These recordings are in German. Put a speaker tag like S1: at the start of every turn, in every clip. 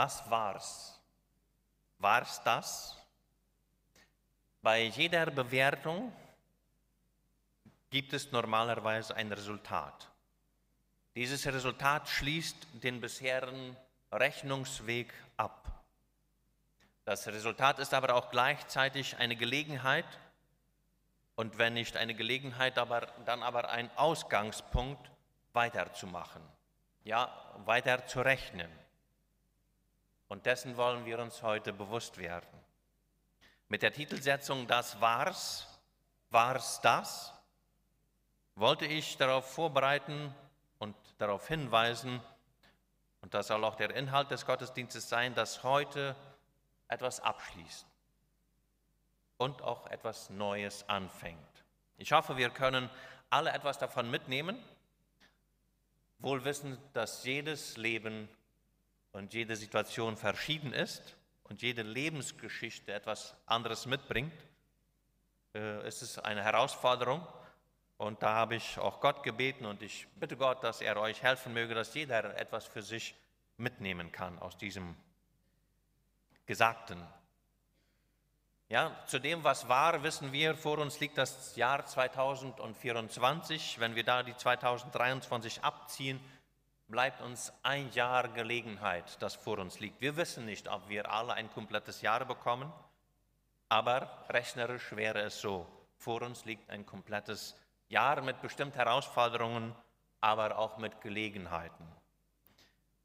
S1: das war's. War's das? Bei jeder Bewertung gibt es normalerweise ein Resultat. Dieses Resultat schließt den bisherigen Rechnungsweg ab. Das Resultat ist aber auch gleichzeitig eine Gelegenheit und wenn nicht eine Gelegenheit, aber, dann aber ein Ausgangspunkt weiterzumachen, ja, weiter. Und dessen wollen wir uns heute bewusst werden. Mit der Titelsetzung Das war's, war's das, wollte ich darauf vorbereiten und darauf hinweisen, und das soll auch der Inhalt des Gottesdienstes sein, dass heute etwas abschließt und auch etwas Neues anfängt. Ich hoffe, wir können alle etwas davon mitnehmen, wohl wissend, dass jedes Leben und jede Situation verschieden ist und jede Lebensgeschichte etwas anderes mitbringt. Äh, es ist eine Herausforderung und da habe ich auch Gott gebeten und ich bitte Gott, dass er euch helfen möge, dass jeder etwas für sich mitnehmen kann aus diesem Gesagten. Ja, zu dem, was war, wissen wir, vor uns liegt das Jahr 2024. Wenn wir da die 2023 abziehen, bleibt uns ein Jahr Gelegenheit, das vor uns liegt. Wir wissen nicht, ob wir alle ein komplettes Jahr bekommen, aber rechnerisch wäre es so. Vor uns liegt ein komplettes Jahr. Mit bestimmten Herausforderungen, aber auch mit Gelegenheiten.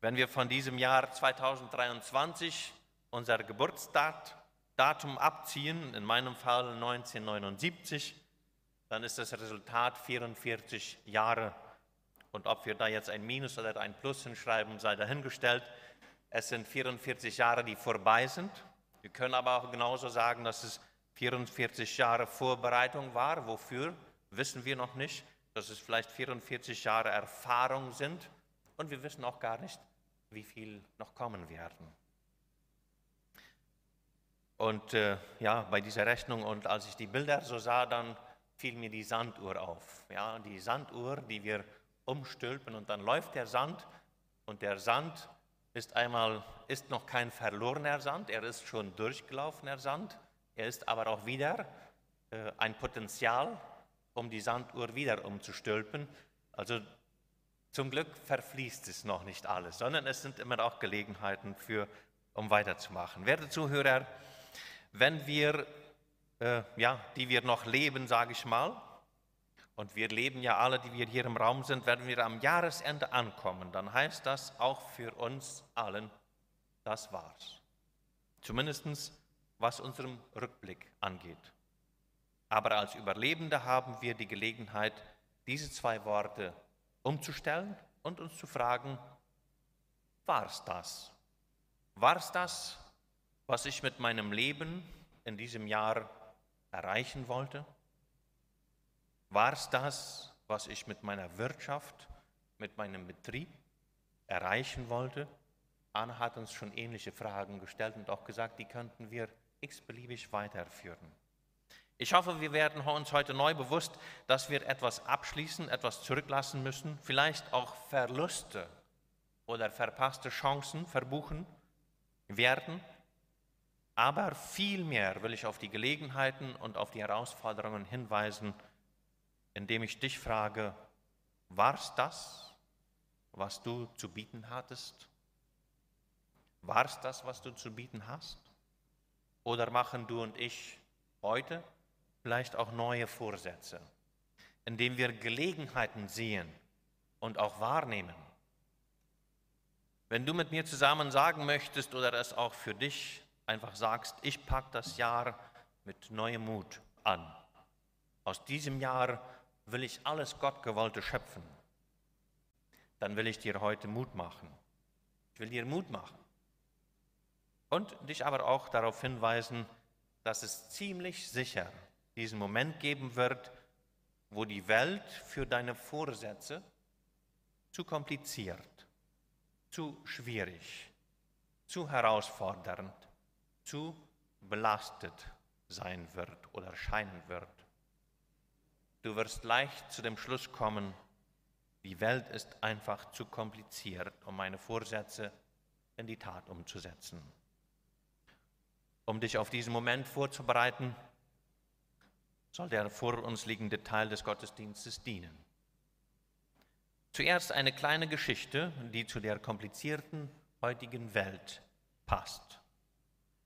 S1: Wenn wir von diesem Jahr 2023 unser Geburtsdatum abziehen, in meinem Fall 1979, dann ist das Resultat 44 Jahre. Und ob wir da jetzt ein Minus oder ein Plus hinschreiben, sei dahingestellt. Es sind 44 Jahre, die vorbei sind. Wir können aber auch genauso sagen, dass es 44 Jahre Vorbereitung war. Wofür? wissen wir noch nicht, dass es vielleicht 44 Jahre Erfahrung sind und wir wissen auch gar nicht, wie viel noch kommen werden. Und äh, ja, bei dieser Rechnung und als ich die Bilder so sah, dann fiel mir die Sanduhr auf. Ja, die Sanduhr, die wir umstülpen und dann läuft der Sand und der Sand ist einmal ist noch kein verlorener Sand, er ist schon durchgelaufener Sand, er ist aber auch wieder äh, ein Potenzial um die Sanduhr wieder umzustülpen. Also zum Glück verfließt es noch nicht alles, sondern es sind immer auch Gelegenheiten für, um weiterzumachen. Werte Zuhörer, wenn wir, äh, ja, die wir noch leben, sage ich mal, und wir leben ja alle, die wir hier im Raum sind, werden wir am Jahresende ankommen, dann heißt das auch für uns allen, das war's. Zumindest was unserem Rückblick angeht. Aber als Überlebende haben wir die Gelegenheit, diese zwei Worte umzustellen und uns zu fragen, war es das? War es das, was ich mit meinem Leben in diesem Jahr erreichen wollte? War es das, was ich mit meiner Wirtschaft, mit meinem Betrieb erreichen wollte? Anna hat uns schon ähnliche Fragen gestellt und auch gesagt, die könnten wir x-beliebig weiterführen. Ich hoffe, wir werden uns heute neu bewusst, dass wir etwas abschließen, etwas zurücklassen müssen, vielleicht auch Verluste oder verpasste Chancen verbuchen werden. Aber vielmehr will ich auf die Gelegenheiten und auf die Herausforderungen hinweisen, indem ich dich frage, war es das, was du zu bieten hattest? War es das, was du zu bieten hast? Oder machen du und ich heute vielleicht auch neue Vorsätze, indem wir Gelegenheiten sehen und auch wahrnehmen. Wenn du mit mir zusammen sagen möchtest oder es auch für dich einfach sagst, ich packe das Jahr mit neuem Mut an. Aus diesem Jahr will ich alles Gottgewollte schöpfen. Dann will ich dir heute Mut machen. Ich will dir Mut machen. Und dich aber auch darauf hinweisen, dass es ziemlich sicher diesen Moment geben wird, wo die Welt für deine Vorsätze zu kompliziert, zu schwierig, zu herausfordernd, zu belastet sein wird oder scheinen wird. Du wirst leicht zu dem Schluss kommen, die Welt ist einfach zu kompliziert, um meine Vorsätze in die Tat umzusetzen. Um dich auf diesen Moment vorzubereiten, soll der vor uns liegende Teil des Gottesdienstes dienen. Zuerst eine kleine Geschichte, die zu der komplizierten heutigen Welt passt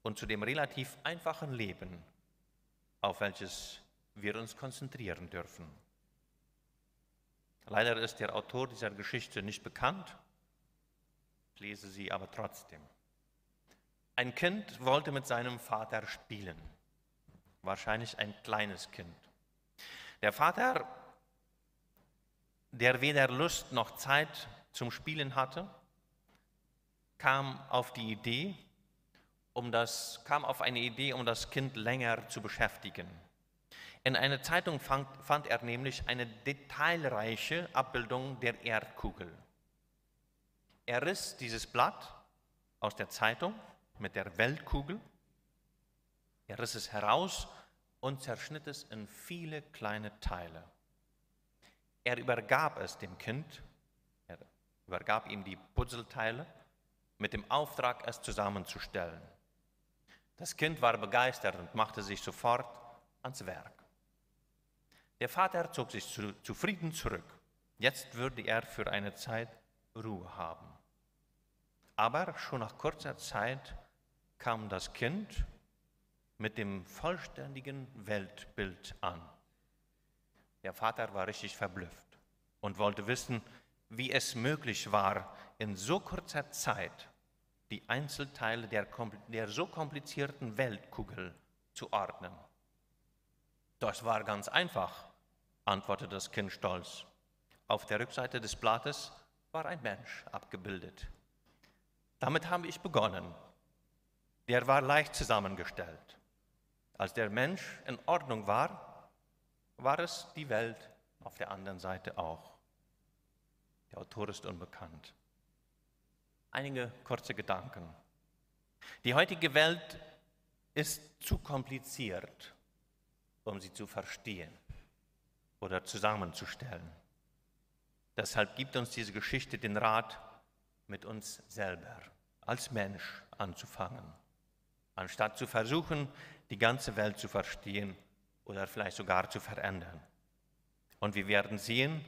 S1: und zu dem relativ einfachen Leben, auf welches wir uns konzentrieren dürfen. Leider ist der Autor dieser Geschichte nicht bekannt, ich lese sie aber trotzdem. Ein Kind wollte mit seinem Vater spielen, wahrscheinlich ein kleines Kind. Der Vater, der weder Lust noch Zeit zum Spielen hatte, kam auf die Idee, um das, kam auf eine Idee, um das Kind länger zu beschäftigen. In einer Zeitung fand, fand er nämlich eine detailreiche Abbildung der Erdkugel. Er riss dieses Blatt aus der Zeitung mit der Weltkugel, er riss es heraus und zerschnitt es in viele kleine Teile. Er übergab es dem Kind, er übergab ihm die Puzzleteile mit dem Auftrag, es zusammenzustellen. Das Kind war begeistert und machte sich sofort ans Werk. Der Vater zog sich zu, zufrieden zurück. Jetzt würde er für eine Zeit Ruhe haben. Aber schon nach kurzer Zeit kam das Kind mit dem vollständigen Weltbild an. Der Vater war richtig verblüfft und wollte wissen, wie es möglich war, in so kurzer Zeit die Einzelteile der, der so komplizierten Weltkugel zu ordnen. Das war ganz einfach, antwortete das Kind stolz. Auf der Rückseite des Blattes war ein Mensch abgebildet. Damit habe ich begonnen. Der war leicht zusammengestellt. Als der Mensch in Ordnung war, war es die Welt auf der anderen Seite auch. Der Autor ist unbekannt. Einige kurze Gedanken. Die heutige Welt ist zu kompliziert, um sie zu verstehen oder zusammenzustellen. Deshalb gibt uns diese Geschichte den Rat, mit uns selber als Mensch anzufangen, anstatt zu versuchen, die ganze Welt zu verstehen oder vielleicht sogar zu verändern. Und wir werden sehen,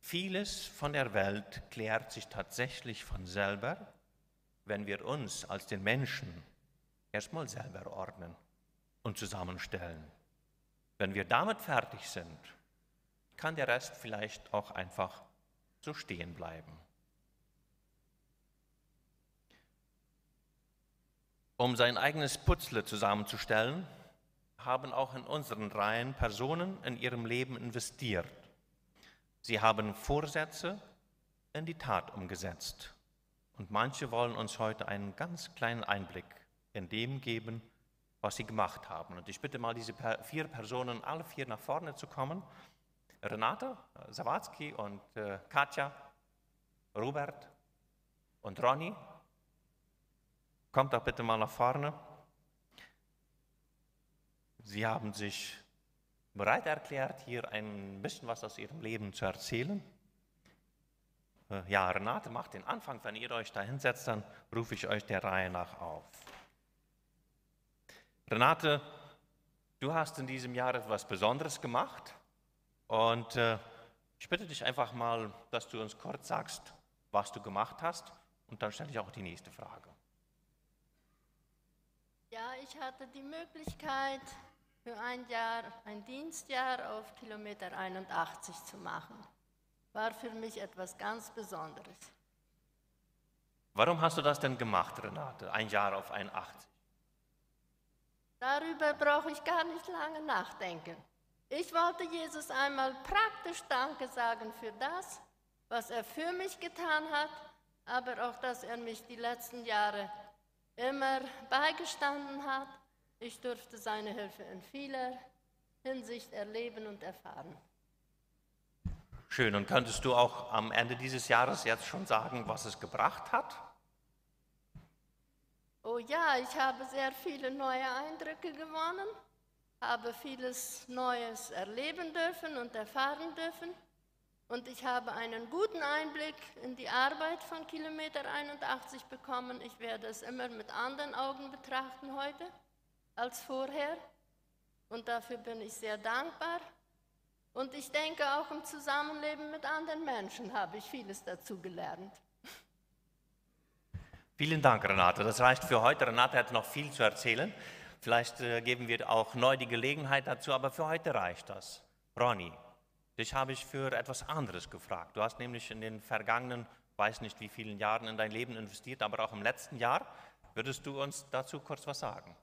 S1: vieles von der Welt klärt sich tatsächlich von selber, wenn wir uns als den Menschen erstmal selber ordnen und zusammenstellen. Wenn wir damit fertig sind, kann der Rest vielleicht auch einfach so stehen bleiben. Um sein eigenes Putzle zusammenzustellen, haben auch in unseren Reihen Personen in ihrem Leben investiert. Sie haben Vorsätze in die Tat umgesetzt. Und manche wollen uns heute einen ganz kleinen Einblick in dem geben, was sie gemacht haben. Und ich bitte mal diese vier Personen, alle vier nach vorne zu kommen. Renate Sawatzki und äh, Katja, Robert und Ronny. Kommt doch bitte mal nach vorne. Sie haben sich bereit erklärt, hier ein bisschen was aus Ihrem Leben zu erzählen. Äh, ja, Renate macht den Anfang. Wenn ihr euch da hinsetzt, dann rufe ich euch der Reihe nach auf. Renate, du hast in diesem Jahr etwas Besonderes gemacht. Und äh, ich bitte dich einfach mal, dass du uns kurz sagst, was du gemacht hast. Und dann stelle ich auch die nächste Frage.
S2: Ja, ich hatte die Möglichkeit, für ein Jahr ein Dienstjahr auf Kilometer 81 zu machen. War für mich etwas ganz Besonderes.
S1: Warum hast du das denn gemacht, Renate? Ein Jahr auf 81?
S2: Darüber brauche ich gar nicht lange nachdenken. Ich wollte Jesus einmal praktisch Danke sagen für das, was er für mich getan hat, aber auch, dass er mich die letzten Jahre immer beigestanden hat. Ich durfte seine Hilfe in vieler Hinsicht erleben und erfahren.
S1: Schön. Und könntest du auch am Ende dieses Jahres jetzt schon sagen, was es gebracht hat?
S2: Oh ja, ich habe sehr viele neue Eindrücke gewonnen habe vieles Neues erleben dürfen und erfahren dürfen. Und ich habe einen guten Einblick in die Arbeit von Kilometer 81 bekommen. Ich werde es immer mit anderen Augen betrachten heute als vorher. Und dafür bin ich sehr dankbar. Und ich denke, auch im Zusammenleben mit anderen Menschen habe ich vieles dazu gelernt.
S1: Vielen Dank, Renate. Das reicht für heute. Renate hat noch viel zu erzählen. Vielleicht äh, geben wir auch neu die Gelegenheit dazu, aber für heute reicht das. Ronny, Dich habe ich für etwas anderes gefragt. Du hast nämlich in den vergangenen, weiß nicht wie vielen Jahren in dein Leben investiert, aber auch im letzten Jahr. Würdest du uns dazu kurz was sagen?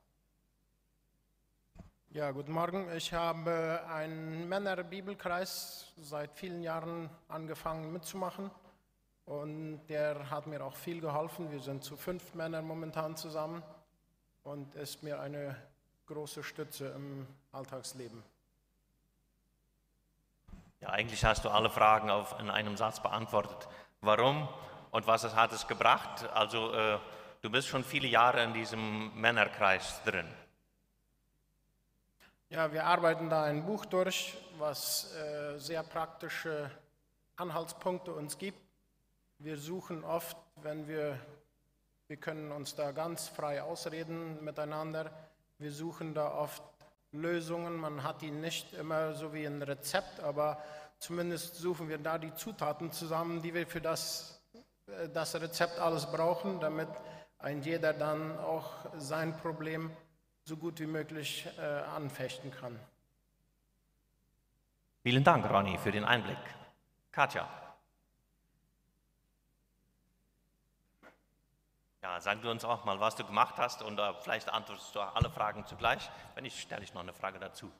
S3: Ja, guten Morgen. Ich habe einen Männerbibelkreis seit vielen Jahren angefangen mitzumachen und der hat mir auch viel geholfen. Wir sind zu fünf Männern momentan zusammen und ist mir eine große Stütze im Alltagsleben.
S1: Ja, eigentlich hast du alle Fragen auf, in einem Satz beantwortet. Warum und was hat es gebracht? Also äh, du bist schon viele Jahre in diesem Männerkreis drin.
S3: Ja, wir arbeiten da ein Buch durch, was äh, sehr praktische Anhaltspunkte uns gibt. Wir suchen oft, wenn wir, wir können uns da ganz frei ausreden miteinander, wir suchen da oft Lösungen. Man hat die nicht immer so wie ein Rezept, aber zumindest suchen wir da die Zutaten zusammen, die wir für das, äh, das Rezept alles brauchen, damit ein jeder dann auch sein Problem so gut wie möglich äh, anfechten kann.
S1: Vielen Dank, Ronny, für den Einblick. Katja. Ja, sag du uns auch mal, was du gemacht hast und uh, vielleicht antwortest du alle Fragen zugleich. Wenn nicht, stelle ich noch eine Frage dazu.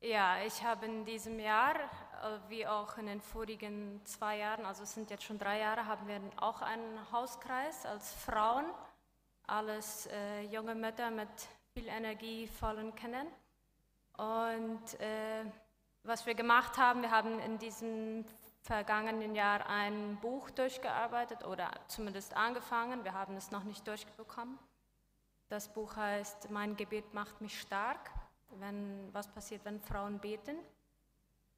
S4: Ja, ich habe in diesem Jahr, äh, wie auch in den vorigen zwei Jahren, also es sind jetzt schon drei Jahre, haben wir auch einen Hauskreis als Frauen, alles äh, junge Mütter mit viel Energie, vollen Kindern. Und äh, was wir gemacht haben, wir haben in diesem vergangenen Jahr ein Buch durchgearbeitet oder zumindest angefangen. Wir haben es noch nicht durchbekommen. Das Buch heißt Mein Gebet macht mich stark. Wenn, was passiert, wenn Frauen beten?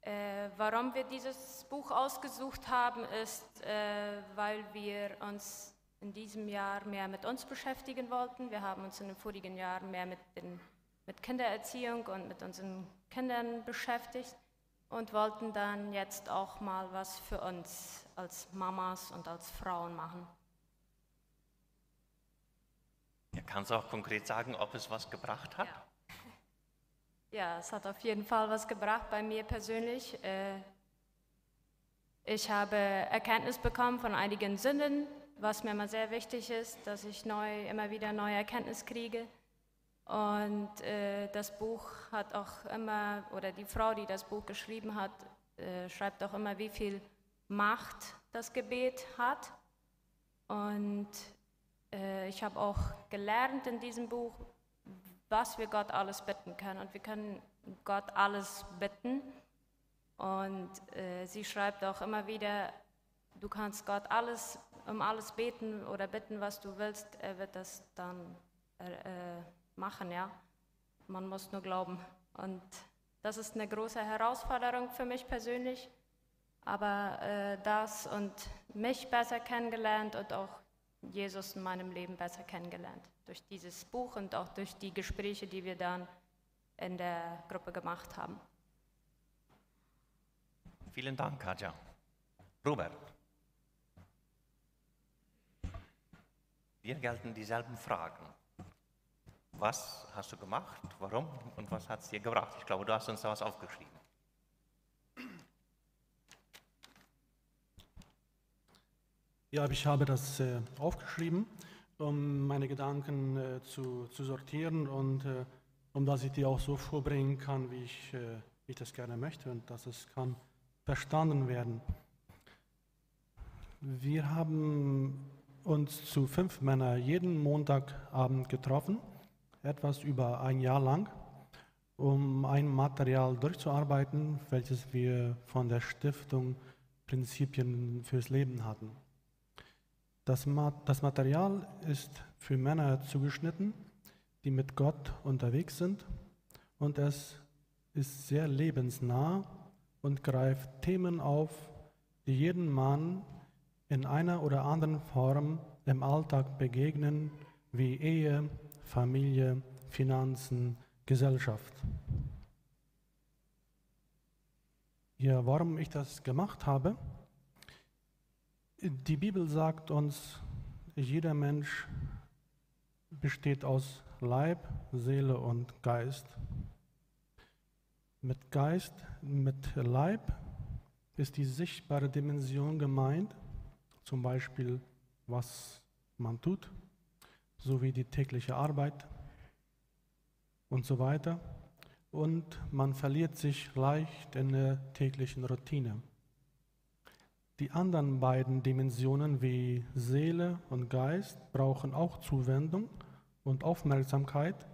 S4: Äh, warum wir dieses Buch ausgesucht haben, ist, äh, weil wir uns in diesem Jahr mehr mit uns beschäftigen wollten. Wir haben uns in den vorigen Jahren mehr mit, den, mit Kindererziehung und mit unseren Kindern beschäftigt und wollten dann jetzt auch mal was für uns als Mamas und als Frauen machen.
S1: Ja, kannst du auch konkret sagen, ob es was gebracht hat?
S4: Ja. ja, es hat auf jeden Fall was gebracht bei mir persönlich. Äh, ich habe Erkenntnis bekommen von einigen Sünden, was mir immer sehr wichtig ist, dass ich neu, immer wieder neue Erkenntnis kriege. Und äh, das Buch hat auch immer, oder die Frau, die das Buch geschrieben hat, äh, schreibt auch immer, wie viel Macht das Gebet hat. Und äh, ich habe auch gelernt in diesem Buch, was wir Gott alles bitten können. Und wir können Gott alles bitten. Und äh, sie schreibt auch immer wieder, du kannst Gott alles um alles beten oder bitten, was du willst. Er wird das dann äh, machen, ja. Man muss nur glauben. Und das ist eine große Herausforderung für mich persönlich. Aber äh, das und mich besser kennengelernt und auch Jesus in meinem Leben besser kennengelernt. Durch dieses Buch und auch durch die Gespräche, die wir dann in der Gruppe gemacht haben.
S1: Vielen Dank, Katja. Robert. Wir gelten dieselben Fragen. Was hast du gemacht? Warum? Und was hat es dir gebracht? Ich glaube, du hast uns da was aufgeschrieben.
S5: Ja, ich habe das äh, aufgeschrieben, um meine Gedanken äh, zu, zu, sortieren und äh, um dass ich die auch so vorbringen kann, wie ich, äh, wie ich das gerne möchte und dass es kann verstanden werden. Wir haben uns zu fünf Männern jeden Montagabend getroffen etwas über ein Jahr lang, um ein Material durchzuarbeiten, welches wir von der Stiftung Prinzipien fürs Leben hatten. Das, das Material ist für Männer zugeschnitten, die mit Gott unterwegs sind und es ist sehr lebensnah und greift Themen auf, die jedem Mann in einer oder anderen Form im Alltag begegnen, wie Ehe, Familie, Finanzen, Gesellschaft. Ja, warum ich das gemacht habe? Die Bibel sagt uns, jeder Mensch besteht aus Leib, Seele und Geist. Mit Geist, mit Leib ist die sichtbare Dimension gemeint, zum Beispiel was man tut, sowie die tägliche Arbeit und so weiter und man verliert sich leicht in der täglichen Routine. Die anderen beiden Dimensionen wie Seele und Geist brauchen auch Zuwendung und Aufmerksamkeit,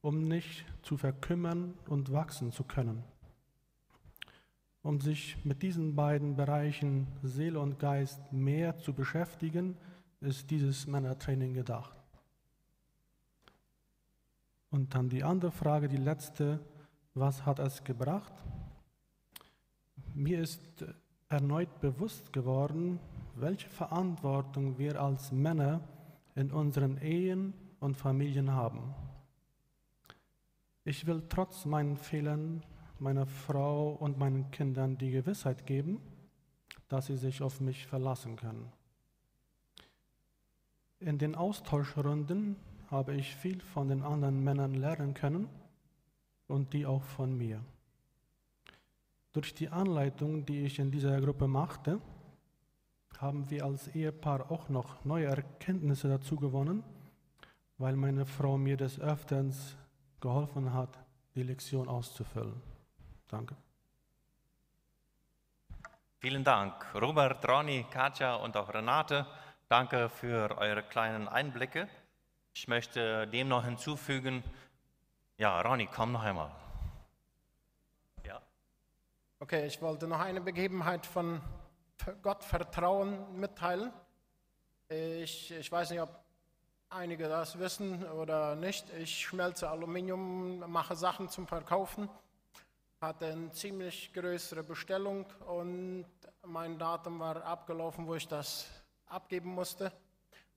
S5: um nicht zu verkümmern und wachsen zu können. Um sich mit diesen beiden Bereichen Seele und Geist mehr zu beschäftigen, ist dieses Männertraining gedacht. Und dann die andere Frage, die letzte, was hat es gebracht? Mir ist erneut bewusst geworden, welche Verantwortung wir als Männer in unseren Ehen und Familien haben. Ich will trotz meinen Fehlern meiner Frau und meinen Kindern die Gewissheit geben, dass sie sich auf mich verlassen können. In den Austauschrunden habe ich viel von den anderen Männern lernen können und die auch von mir. Durch die Anleitung, die ich in dieser Gruppe machte, haben wir als Ehepaar auch noch neue Erkenntnisse dazu gewonnen, weil meine Frau mir des Öfteren geholfen hat, die Lektion auszufüllen. Danke.
S1: Vielen Dank, Robert, Ronny, Katja und auch Renate. Danke für eure kleinen Einblicke. Ich möchte dem noch hinzufügen, ja, Ronny, komm noch einmal.
S3: Ja. Okay, ich wollte noch eine Begebenheit von Gottvertrauen mitteilen. Ich, ich weiß nicht, ob einige das wissen oder nicht. Ich schmelze Aluminium, mache Sachen zum Verkaufen, hatte eine ziemlich größere Bestellung und mein Datum war abgelaufen, wo ich das abgeben musste.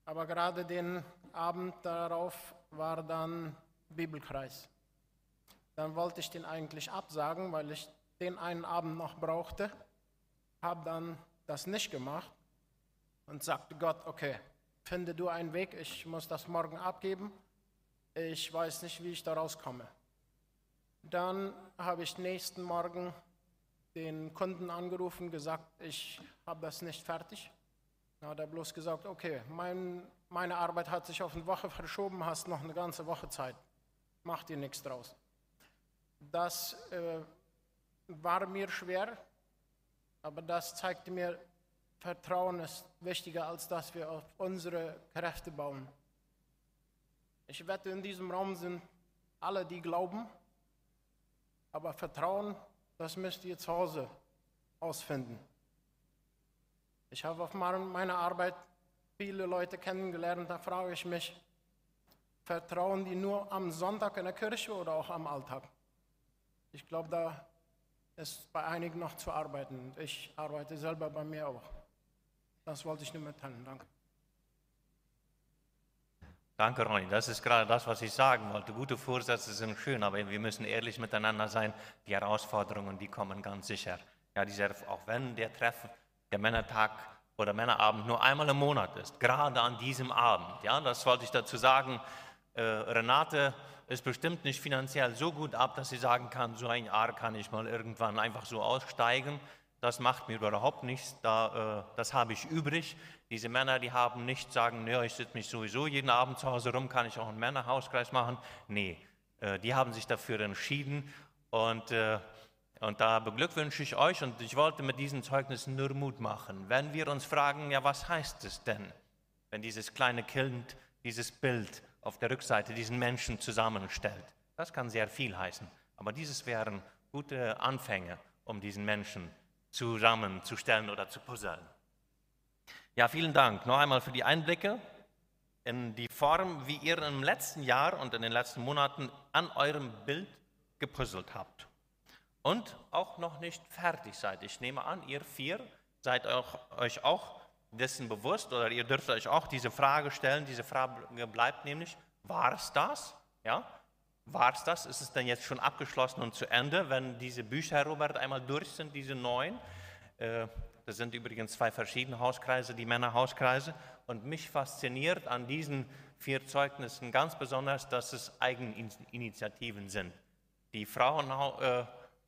S3: Aber gerade den Abend darauf war dann Bibelkreis. Dann wollte ich den eigentlich absagen, weil ich den einen Abend noch brauchte, habe dann das nicht gemacht und sagte Gott, okay, finde du einen Weg, ich muss das morgen abgeben, ich weiß nicht, wie ich da rauskomme. Dann habe ich nächsten Morgen den Kunden angerufen, gesagt, ich habe das nicht fertig. Dann hat er bloß gesagt, okay, mein, meine Arbeit hat sich auf eine Woche verschoben, hast noch eine ganze Woche Zeit. Mach dir nichts draus. Das äh, war mir schwer, aber das zeigte mir, Vertrauen ist wichtiger, als dass wir auf unsere Kräfte bauen. Ich wette, in diesem Raum sind alle, die glauben, aber Vertrauen, das müsst ihr zu Hause ausfinden. Ich habe auf meiner Arbeit viele Leute kennengelernt, da frage ich mich, vertrauen die nur am Sonntag in der Kirche oder auch am Alltag? Ich glaube, da ist bei einigen noch zu arbeiten. Ich arbeite selber bei mir auch. Das wollte ich nur mitteilen. Danke.
S1: Danke, Ronny. Das ist gerade das, was ich sagen wollte. Gute Vorsätze sind schön, aber wir müssen ehrlich miteinander sein. Die Herausforderungen, die kommen ganz sicher. Ja, dieser, auch wenn der Treffen, der Männertag oder Männerabend nur einmal im Monat ist, gerade an diesem Abend. Ja, das wollte ich dazu sagen. Äh, Renate ist bestimmt nicht finanziell so gut ab, dass sie sagen kann, so ein Jahr kann ich mal irgendwann einfach so aussteigen. Das macht mir überhaupt nichts, da, äh, das habe ich übrig. Diese Männer, die haben nicht sagen, ja, ich sitze mich sowieso jeden Abend zu Hause rum, kann ich auch einen Männerhauskreis machen. Nee, äh, die haben sich dafür entschieden und, äh, und da beglückwünsche ich euch und ich wollte mit diesen Zeugnissen nur Mut machen. Wenn wir uns fragen, ja, was heißt es denn, wenn dieses kleine Kind dieses Bild auf der Rückseite diesen Menschen zusammenstellt. Das kann sehr viel heißen, aber dieses wären gute Anfänge, um diesen Menschen zusammenzustellen oder zu puzzeln. Ja, vielen Dank noch einmal für die Einblicke in die Form, wie ihr im letzten Jahr und in den letzten Monaten an eurem Bild gepuzzelt habt. Und auch noch nicht fertig seid. Ich nehme an, ihr vier seid euch auch dessen bewusst oder ihr dürft euch auch diese Frage stellen. Diese Frage bleibt nämlich, war es das? Ja? War es das? Ist es denn jetzt schon abgeschlossen und zu Ende, wenn diese Bücher, Robert, einmal durch sind, diese neun? Äh, das sind übrigens zwei verschiedene Hauskreise, die Männerhauskreise. Und mich fasziniert an diesen vier Zeugnissen ganz besonders, dass es Eigeninitiativen sind. Die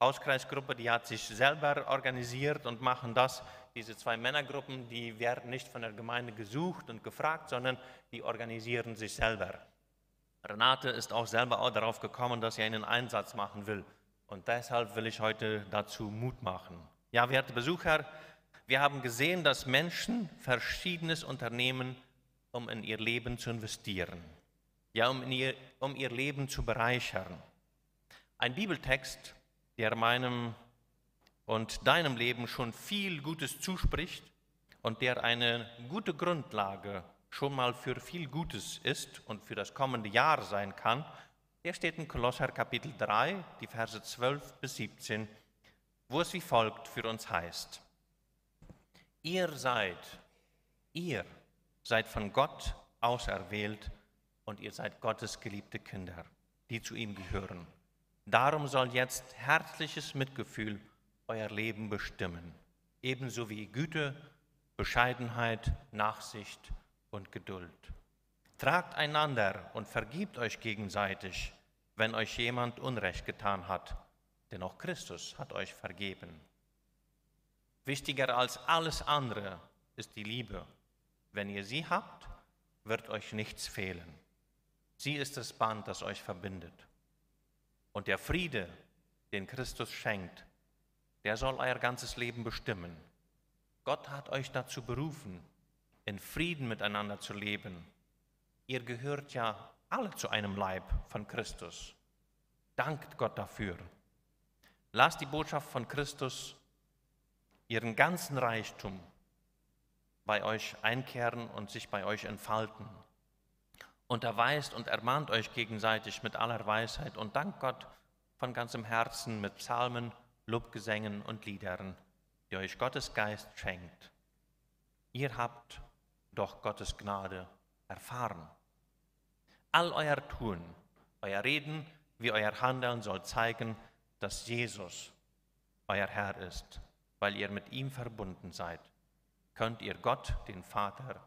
S1: Frauenhauskreisgruppe, die hat sich selber organisiert und machen das. Diese zwei Männergruppen, die werden nicht von der Gemeinde gesucht und gefragt, sondern die organisieren sich selber. Renate ist auch selber auch darauf gekommen, dass sie einen Einsatz machen will. Und deshalb will ich heute dazu Mut machen. Ja, werte Besucher, wir haben gesehen, dass Menschen verschiedenes unternehmen, um in ihr Leben zu investieren. Ja, um ihr, um ihr Leben zu bereichern. Ein Bibeltext, der meinem und deinem Leben schon viel Gutes zuspricht und der eine gute Grundlage schon mal für viel Gutes ist und für das kommende Jahr sein kann, der steht in Kolosser Kapitel 3, die Verse 12 bis 17, wo es wie folgt für uns heißt. Ihr seid, ihr seid von Gott auserwählt und ihr seid Gottes geliebte Kinder, die zu ihm gehören. Darum soll jetzt herzliches Mitgefühl euer Leben bestimmen, ebenso wie Güte, Bescheidenheit, Nachsicht und Geduld. Tragt einander und vergibt euch gegenseitig, wenn euch jemand Unrecht getan hat, denn auch Christus hat euch vergeben. Wichtiger als alles andere ist die Liebe. Wenn ihr sie habt, wird euch nichts fehlen. Sie ist das Band, das euch verbindet. Und der Friede, den Christus schenkt, der soll euer ganzes Leben bestimmen. Gott hat euch dazu berufen, in Frieden miteinander zu leben. Ihr gehört ja alle zu einem Leib von Christus. Dankt Gott dafür. Lasst die Botschaft von Christus ihren ganzen Reichtum bei euch einkehren und sich bei euch entfalten. Unterweist und ermahnt euch gegenseitig mit aller Weisheit und dankt Gott von ganzem Herzen mit Psalmen, Lobgesängen und Liedern, die euch Gottes Geist schenkt. Ihr habt doch Gottes Gnade erfahren. All euer Tun, euer Reden wie euer Handeln soll zeigen, dass Jesus euer Herr ist. Weil ihr mit ihm verbunden seid, könnt ihr Gott, den Vater,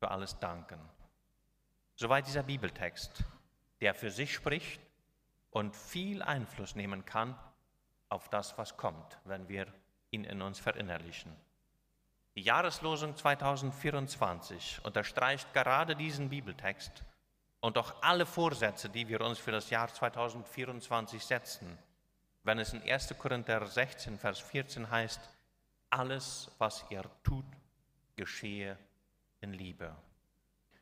S1: für alles danken. Soweit dieser Bibeltext, der für sich spricht und viel Einfluss nehmen kann auf das, was kommt, wenn wir ihn in uns verinnerlichen. Die Jahreslosung 2024 unterstreicht gerade diesen Bibeltext und auch alle Vorsätze, die wir uns für das Jahr 2024 setzen, wenn es in 1. Korinther 16, Vers 14 heißt, alles, was ihr tut, geschehe in Liebe.